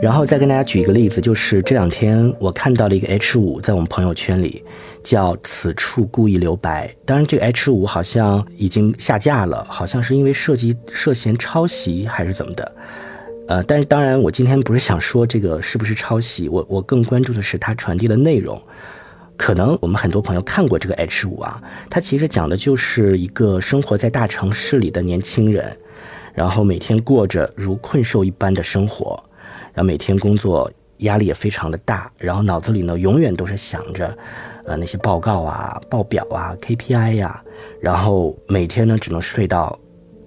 然后再跟大家举一个例子，就是这两天我看到了一个 H 五在我们朋友圈里，叫“此处故意留白”。当然，这个 H 五好像已经下架了，好像是因为涉及涉嫌抄袭还是怎么的。呃，但是当然，我今天不是想说这个是不是抄袭，我我更关注的是它传递的内容。可能我们很多朋友看过这个 H 五啊，它其实讲的就是一个生活在大城市里的年轻人，然后每天过着如困兽一般的生活。然后每天工作压力也非常的大，然后脑子里呢永远都是想着，呃那些报告啊、报表啊、KPI 呀，然后每天呢只能睡到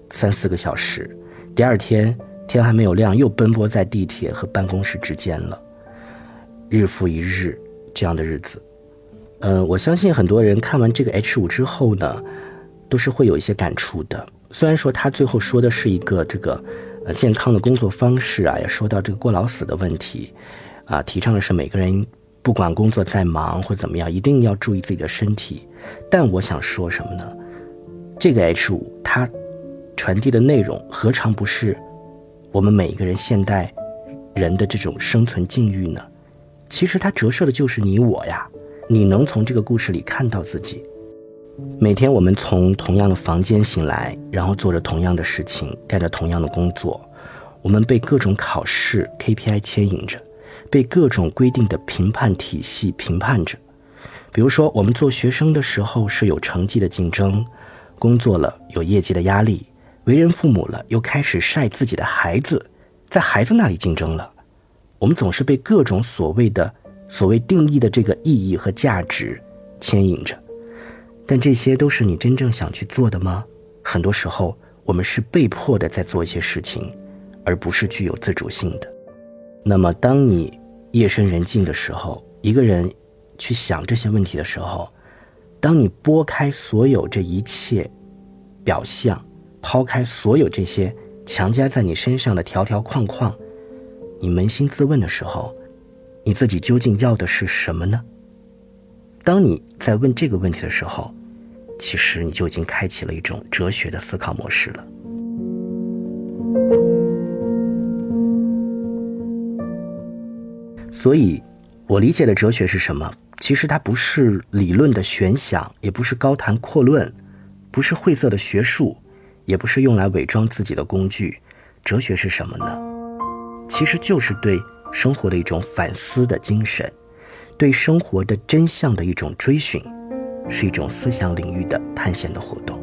三四个小时，第二天天还没有亮又奔波在地铁和办公室之间了，日复一日这样的日子，嗯，我相信很多人看完这个 H 五之后呢，都是会有一些感触的。虽然说他最后说的是一个这个。呃，健康的工作方式啊，也说到这个过劳死的问题，啊，提倡的是每个人不管工作再忙或怎么样，一定要注意自己的身体。但我想说什么呢？这个 H 五它传递的内容，何尝不是我们每一个人现代人的这种生存境遇呢？其实它折射的就是你我呀。你能从这个故事里看到自己。每天我们从同样的房间醒来，然后做着同样的事情，干着同样的工作。我们被各种考试 KPI 牵引着，被各种规定的评判体系评判着。比如说，我们做学生的时候是有成绩的竞争，工作了有业绩的压力，为人父母了又开始晒自己的孩子，在孩子那里竞争了。我们总是被各种所谓的、所谓定义的这个意义和价值牵引着。但这些都是你真正想去做的吗？很多时候，我们是被迫的在做一些事情，而不是具有自主性的。那么，当你夜深人静的时候，一个人去想这些问题的时候，当你拨开所有这一切表象，抛开所有这些强加在你身上的条条框框，你扪心自问的时候，你自己究竟要的是什么呢？当你在问这个问题的时候，其实你就已经开启了一种哲学的思考模式了。所以，我理解的哲学是什么？其实它不是理论的玄想，也不是高谈阔论，不是晦涩的学术，也不是用来伪装自己的工具。哲学是什么呢？其实就是对生活的一种反思的精神。对生活的真相的一种追寻，是一种思想领域的探险的活动，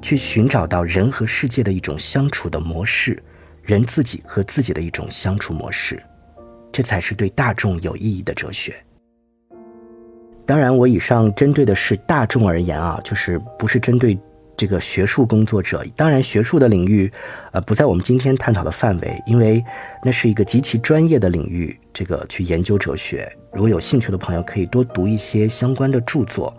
去寻找到人和世界的一种相处的模式，人自己和自己的一种相处模式，这才是对大众有意义的哲学。当然，我以上针对的是大众而言啊，就是不是针对。这个学术工作者，当然学术的领域，呃，不在我们今天探讨的范围，因为那是一个极其专业的领域。这个去研究哲学，如果有兴趣的朋友可以多读一些相关的著作。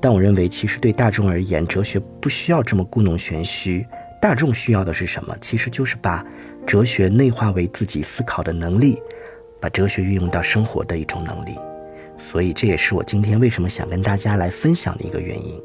但我认为，其实对大众而言，哲学不需要这么故弄玄虚。大众需要的是什么？其实就是把哲学内化为自己思考的能力，把哲学运用到生活的一种能力。所以，这也是我今天为什么想跟大家来分享的一个原因。